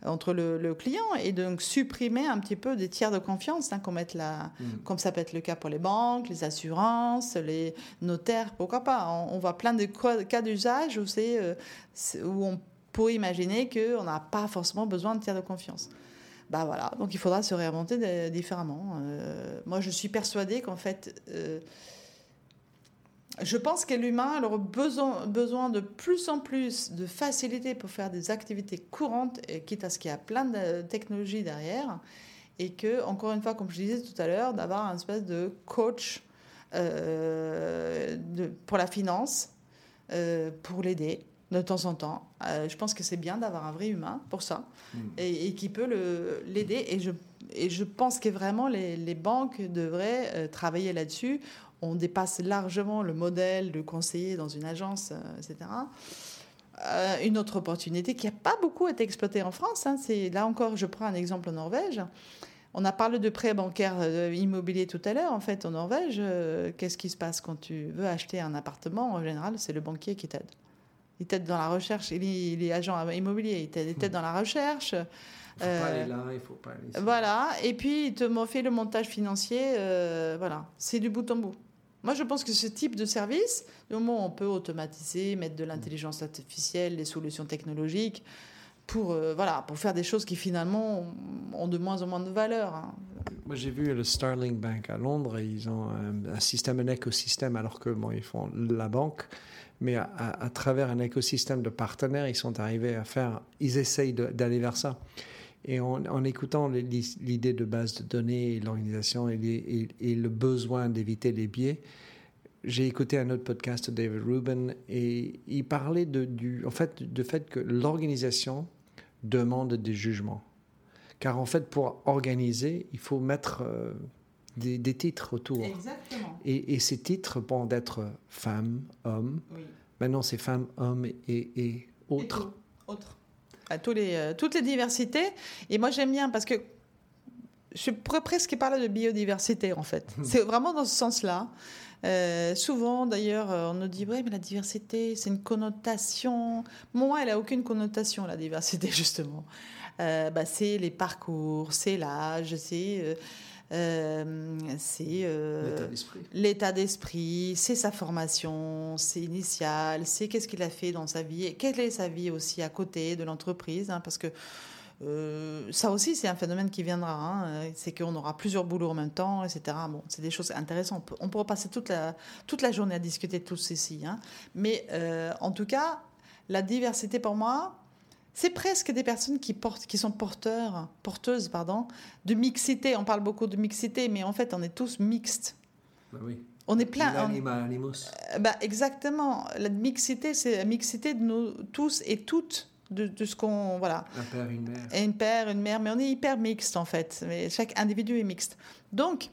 entre le, client et donc supprimer un petit peu des tiers de confiance, hein, comme, la, mmh. comme ça peut être le cas pour les banques, les assurances, les notaires, pourquoi pas. On, on voit plein de cas d'usage où, où on pour imaginer qu'on n'a pas forcément besoin de tiers de confiance. Bah voilà, donc il faudra se réinventer différemment. Euh, moi, je suis persuadée qu'en fait, euh, je pense que l'humain aura besoin, besoin de plus en plus de facilité pour faire des activités courantes, quitte à ce qu'il y a plein de technologies derrière, et que, encore une fois, comme je disais tout à l'heure, d'avoir un espèce de coach euh, pour la finance, pour l'aider de temps en temps. Euh, je pense que c'est bien d'avoir un vrai humain pour ça hmm. et, qui peut l'aider. Et je, et je pense que vraiment les, les banques devraient euh, travailler là-dessus. On dépasse largement le modèle de conseiller dans une agence, euh, etc. une autre opportunité qui n'a pas beaucoup été exploitée en France, hein, c'est là encore, je prends un exemple en Norvège. On a parlé de prêts bancaires immobiliers tout à l'heure. En fait, en Norvège, qu'est-ce qui se passe quand tu veux acheter un appartement? En général, c'est le banquier qui t'aide. Il était dans la recherche, il est, agent immobilier, il était, dans la recherche. Il faut pas aller là, il faut pas aller Voilà, et puis il te fait le montage financier, euh, voilà, c'est du bout en bout. Moi, je pense que ce type de service, du moment où on peut automatiser, mettre de l'intelligence artificielle, des solutions technologiques, pour, euh, voilà, pour faire des choses qui finalement ont de moins en moins de valeur. hein. Moi, j'ai vu le Starling Bank à Londres. et Ils ont un, un système, un écosystème, alors que bon, ils font la banque, mais à, travers un écosystème de partenaires, ils sont arrivés à faire. Ils essayent d'aller vers ça. Et en, écoutant l'idée de base de données, l'organisation et le besoin d'éviter les biais, j'ai écouté un autre podcast de David Rubin et il parlait de, du, en fait, du fait que l'organisation demande des jugements. Car en fait, pour organiser, il faut mettre euh, des, des titres autour. Exactement. Et, et ces titres vont être femme, homme. Oui. Maintenant, c'est femme, homme et, et autres. Autre. À tous les, euh, toutes les diversités. Et moi, j'aime bien parce que je pourrais presque parler de biodiversité, en fait. C'est vraiment dans ce sens-là. Euh, souvent, d'ailleurs, euh, on nous dit ouais, mais la diversité, c'est une connotation. Moi, elle a aucune connotation, la diversité, justement. Euh, bah, c'est les parcours, c'est l'âge, c'est. euh, c'est euh, L'état d'esprit. c'est sa formation, c'est initial, c'est qu'est-ce qu'il a fait dans sa vie, et quelle est sa vie aussi à côté de l'entreprise, hein, parce que euh, ça aussi c'est un phénomène qui viendra, hein, euh, c'est qu'on aura plusieurs boulots en même temps, etc. Bon, c'est des choses intéressantes. On, pourra passer toute la, toute la journée à discuter de tout ceci, hein. mais euh, en tout cas, la diversité pour moi, c'est presque des personnes qui, portent, qui sont porteurs, porteuses pardon, de mixité. On parle beaucoup de mixité, mais en fait, on est tous mixtes. Bah oui. On est plein. L'anima euh, bah, exactement. La mixité, c'est la mixité de nous tous et toutes, de, de ce qu'on. Voilà. Un père, une mère. Et une père, une mère, mais on est hyper mixte en fait. Mais chaque individu est mixte. Donc,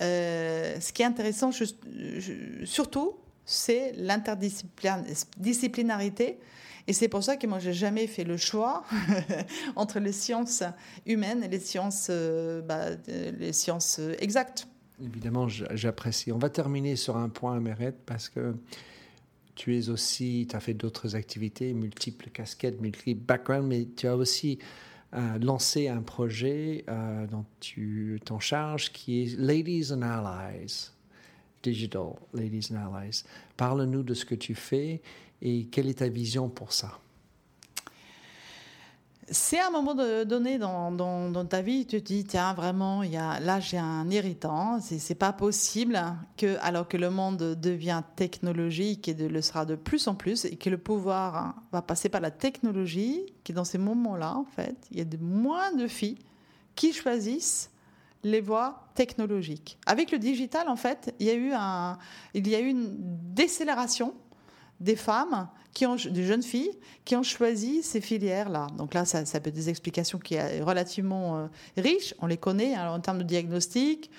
euh, ce qui est intéressant, je- surtout, c'est l'interdisciplinarité. Et c'est pour ça que moi, j'ai jamais fait le choix entre les sciences humaines et les sciences, euh, bah, euh, les sciences euh, exactes. Évidemment, j'apprécie. On va terminer sur un point, Mérette, parce que tu es aussi, tu as fait d'autres activités, multiples casquettes, multiples backgrounds, mais tu as aussi lancé un projet dont tu t'en charges qui est Ladies and Allies, Digital Ladies and Allies. Parle-nous de ce que tu fais et quelle est ta vision pour ça? C'est un moment donné dans, dans, ta vie, tu te dis, tiens, vraiment, y a, là, j'ai un irritant. C'est, pas possible que, alors que le monde devient technologique et le sera de plus en plus, et que le pouvoir va passer par la technologie, que dans ces moments-là, en fait, il y a de moins de filles qui choisissent les voies technologiques. Avec le digital, en fait, il y a eu, un, il y a eu une décélération des femmes, qui ont, des jeunes filles, qui ont choisi ces filières-là. Donc là, ça, ça peut être des explications qui sont relativement euh, riches. On les connaît hein, en termes de diagnostic,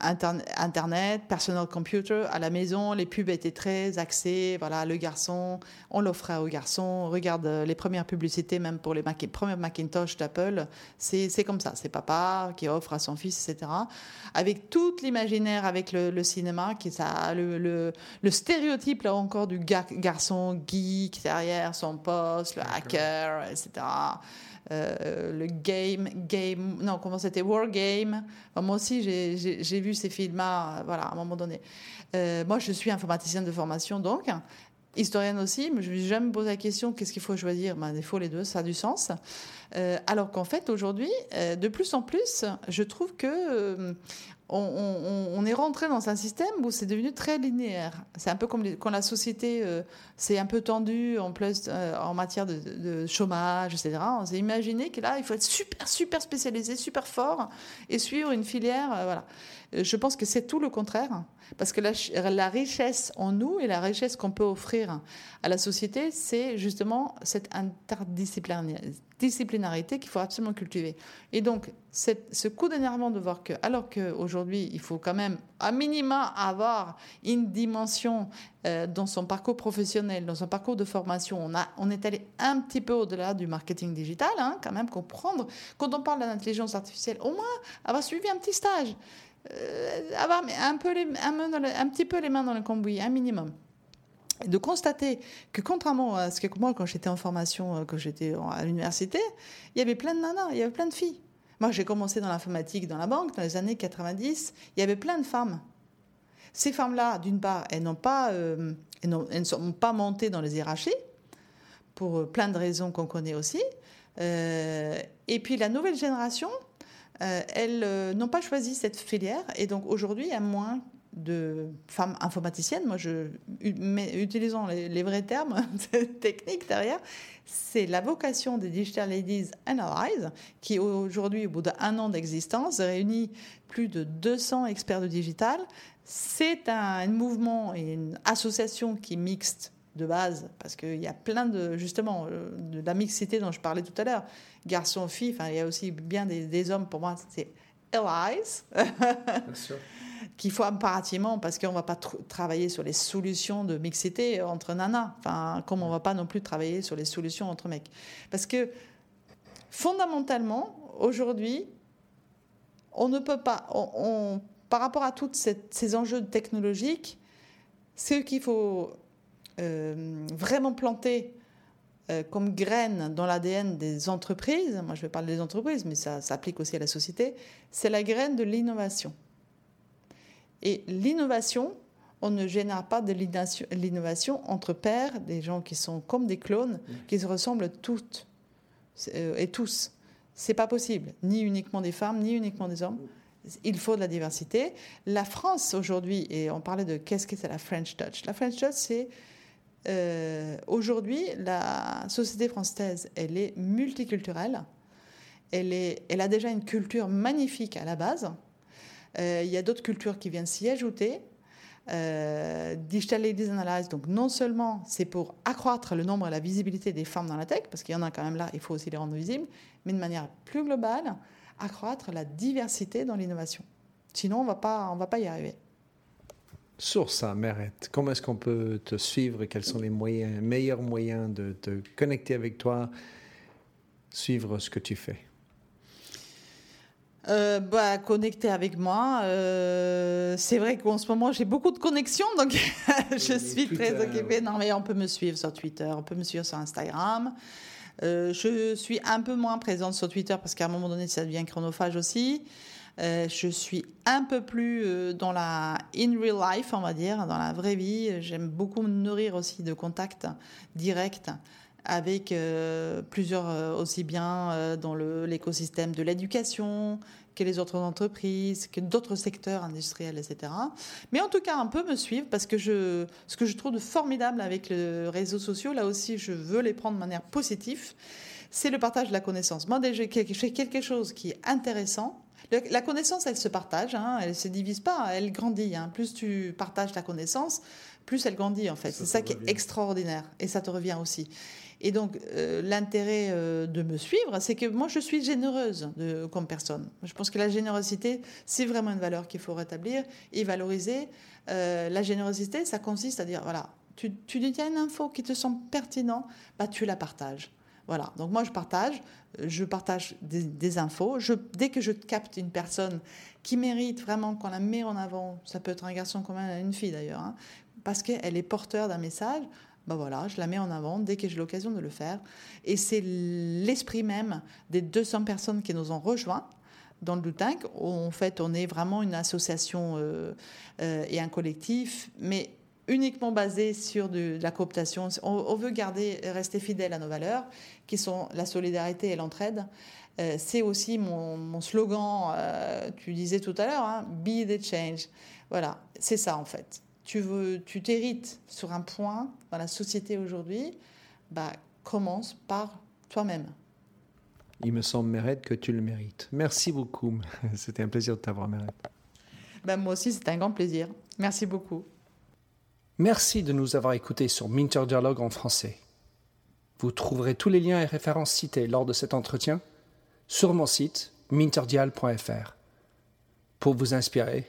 Internet, personal computer, à la maison, les pubs étaient très axées. Voilà, le garçon, on l'offrait aux garçons. Regarde euh, les premières publicités, même pour les Mac- premiers Macintosh d'Apple, c'est c'est comme ça. C'est papa qui offre à son fils, etc. Avec tout l'imaginaire, avec le, le cinéma, qui ça, le, le, le stéréotype là encore du gar- garçon geek derrière son poste, le hacker, etc. Euh, le game, game, non, comment c'était, War Game. Moi aussi, j'ai- vu ces films-là, euh, voilà, à un moment donné. Euh, moi, je suis informaticienne de formation, donc, historienne aussi, mais je me suis jamais la question qu'est-ce qu'il faut choisir? Ben, Il faut les deux, ça a du sens. Euh, alors qu'en fait, aujourd'hui, euh, de plus en plus, je trouve que. euh, on, est rentré dans un système où c'est devenu très linéaire. C'est un peu comme quand la société euh, s'est un peu tendue en, plus, en matière de, chômage, etc. On s'est imaginé que là, il faut être super, super spécialisé, super fort et suivre une filière. voilà. Je pense que c'est tout le contraire. Parce que la, la richesse en nous et la richesse qu'on peut offrir à la société, c'est justement cette interdisciplinarité disciplinarité qu'il faut absolument cultiver. Et donc, ce coup d'énervement de voir que, alors qu'aujourd'hui, il faut quand même, à minima, avoir une dimension euh, dans son parcours professionnel, dans son parcours de formation, on, a, on est allé un petit peu au-delà du marketing digital, hein, quand même, comprendre, quand on parle d'intelligence artificielle, au moins avoir suivi un petit stage, euh, avoir un, peu un, petit peu les mains dans le cambouis, un minimum de constater que contrairement à ce que moi, quand j'étais en formation, euh, quand j'étais à l'université, il y avait plein de nanas, il y avait plein de filles. Moi, j'ai commencé dans l'informatique, dans la banque, dans les années 90, il y avait plein de femmes. Ces femmes-là, d'une part, elles, n'ont pas, euh, elles, ne sont pas montées dans les hiérarchies, pour euh, plein de raisons qu'on connaît aussi. et puis la nouvelle génération, elles n'ont pas choisi cette filière et donc aujourd'hui, il y a moins de femmes informaticiennes, moi je, utilisant les, vrais termes techniques derrière, c'est la vocation des Digital Ladies Analyze, qui aujourd'hui, au bout d'un an d'existence, réunit plus de 200 experts de digital. C'est un, mouvement et une association qui est mixte de base, parce qu'il y a plein de, justement, euh, de la mixité dont je parlais tout à l'heure, garçons, filles, enfin, il y a aussi bien des, des hommes, pour moi, c'est allies. Bien sûr qu'il faut impérativement, parce qu'on ne va pas travailler sur les solutions de mixité entre nanas, enfin, comme on ne va pas non plus travailler sur les solutions entre mecs. Parce que fondamentalement, aujourd'hui, on ne peut pas, par rapport à tous ces enjeux technologiques, ce qu'il faut euh, vraiment planter euh, comme graine dans l'ADN des entreprises, moi je vais parler des entreprises, mais ça s'applique aussi à la société, c'est la graine de l'innovation. Et l'innovation, on ne génère pas de l'innovation entre pairs, des gens qui sont comme des clones, qui se ressemblent toutes euh, et tous. C'est pas possible, ni uniquement des femmes, ni uniquement des hommes. Il faut de la diversité. La France aujourd'hui, et on parlait de qu'est-ce que c'est la French Touch. La French Touch, c'est euh, aujourd'hui la société française, elle est multiculturelle. Elle, est, elle a déjà une culture magnifique à la base il y a d'autres cultures qui viennent s'y ajouter. Euh, Digital Ladies Analyze, donc non seulement c'est pour accroître le nombre et la visibilité des femmes dans la tech, parce qu'il y en a quand même là, il faut aussi les rendre visibles, mais de manière plus globale, accroître la diversité dans l'innovation. Sinon, on on va pas y arriver. Sur ça, Meret, comment est-ce qu'on peut te suivre Quels sont les moyens, meilleurs moyens de te connecter avec toi, suivre ce que tu fais? Euh, bah, connecter avec moi. Euh, c'est vrai qu'en ce moment, j'ai beaucoup de connexions, donc je suis très occupée. Non, mais on peut me suivre sur Twitter, on peut me suivre sur Instagram. Euh, je suis un peu moins présente sur Twitter parce qu'à un moment donné, ça devient chronophage aussi. je suis un peu plus dans la in real life, on va dire, dans la vraie vie. J'aime beaucoup me nourrir aussi de contacts directs avec euh, plusieurs euh, aussi bien euh, dans l'écosystème de l'éducation que les autres entreprises, que d'autres secteurs industriels, etc. Mais en tout cas, un peu me suivre parce que je, ce que je trouve de formidable avec les réseaux sociaux, là aussi, je veux les prendre de manière positive, c'est le partage de la connaissance. Moi, je fais quelque chose qui est intéressant, la connaissance, elle se partage, hein, elle se divise pas, elle grandit. Hein. Plus tu partages ta connaissance, plus elle grandit en fait. C'est ça qui est extraordinaire et ça te revient aussi. Et donc, euh, l'intérêt euh, de me suivre, c'est que moi, je suis généreuse comme personne. Je pense que la générosité, c'est vraiment une valeur qu'il faut rétablir et valoriser. Euh, la générosité, ça consiste à dire, voilà, tu, tu une info qui te semble pertinente, bah, tu la partages. Voilà, donc moi je partage, je partage des, infos. Dès que je capte une personne qui mérite vraiment qu'on la met en avant, ça peut être un garçon comme une fille d'ailleurs, hein, parce qu'elle est porteur d'un message, ben voilà, je la mets en avant dès que j'ai l'occasion de le faire. Et c'est l'esprit même des 200 personnes qui nous ont rejoints dans le Tank. En fait, on est vraiment une association euh, euh, et un collectif, mais uniquement basé sur de, la cooptation. On, veut garder, rester fidèle à nos valeurs, qui sont la solidarité et l'entraide. Euh, c'est aussi mon, slogan, tu disais tout à l'heure, hein, Be the change. Voilà, c'est ça en fait tu veux, tu t'hérites sur un point dans la société aujourd'hui, bah, commence par toi-même. Il me semble, Mérette, que tu le mérites. Merci beaucoup. C'était un plaisir de t'avoir, Mérette. Ben, moi aussi, c'était un grand plaisir. Merci beaucoup. Merci de nous avoir écoutés sur Minter Dialogue en français. Vous trouverez tous les liens et références cités lors de cet entretien sur mon site minterdial.fr. Pour vous inspirer,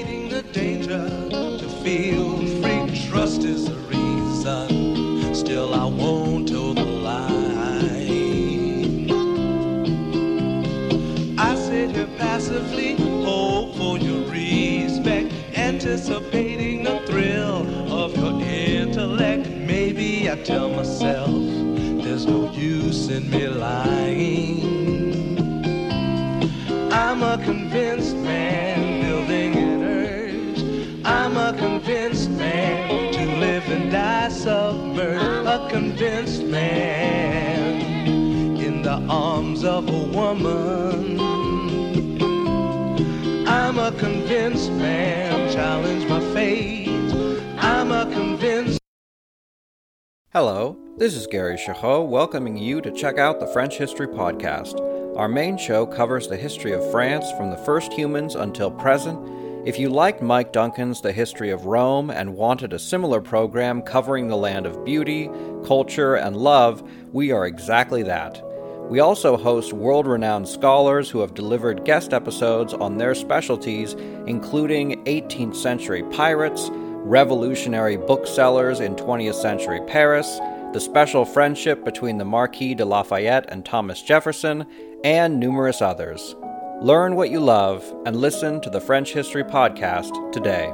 to feel free. Trust is the reason. Still, I won't tell the lie. I sit here passively, hope for your respect, anticipating the thrill of your intellect. Maybe I tell myself there's no use in me convinced man in the arms of a woman. I'm a convinced man, challenge my fate. I'm a convinced Hello, this is Gary Chahot welcoming you to check out the French History Podcast. Our main show covers the history of France from the first humans until present. If you liked Mike Duncan's The History of Rome and wanted a similar program covering the land of beauty, culture, and love, we are exactly that. We also host world renowned scholars who have delivered guest episodes on their specialties, including 18th century pirates, revolutionary booksellers in 20th century Paris, the special friendship between the Marquis de Lafayette and Thomas Jefferson, and numerous others. Learn what you love and listen to the French History Podcast today.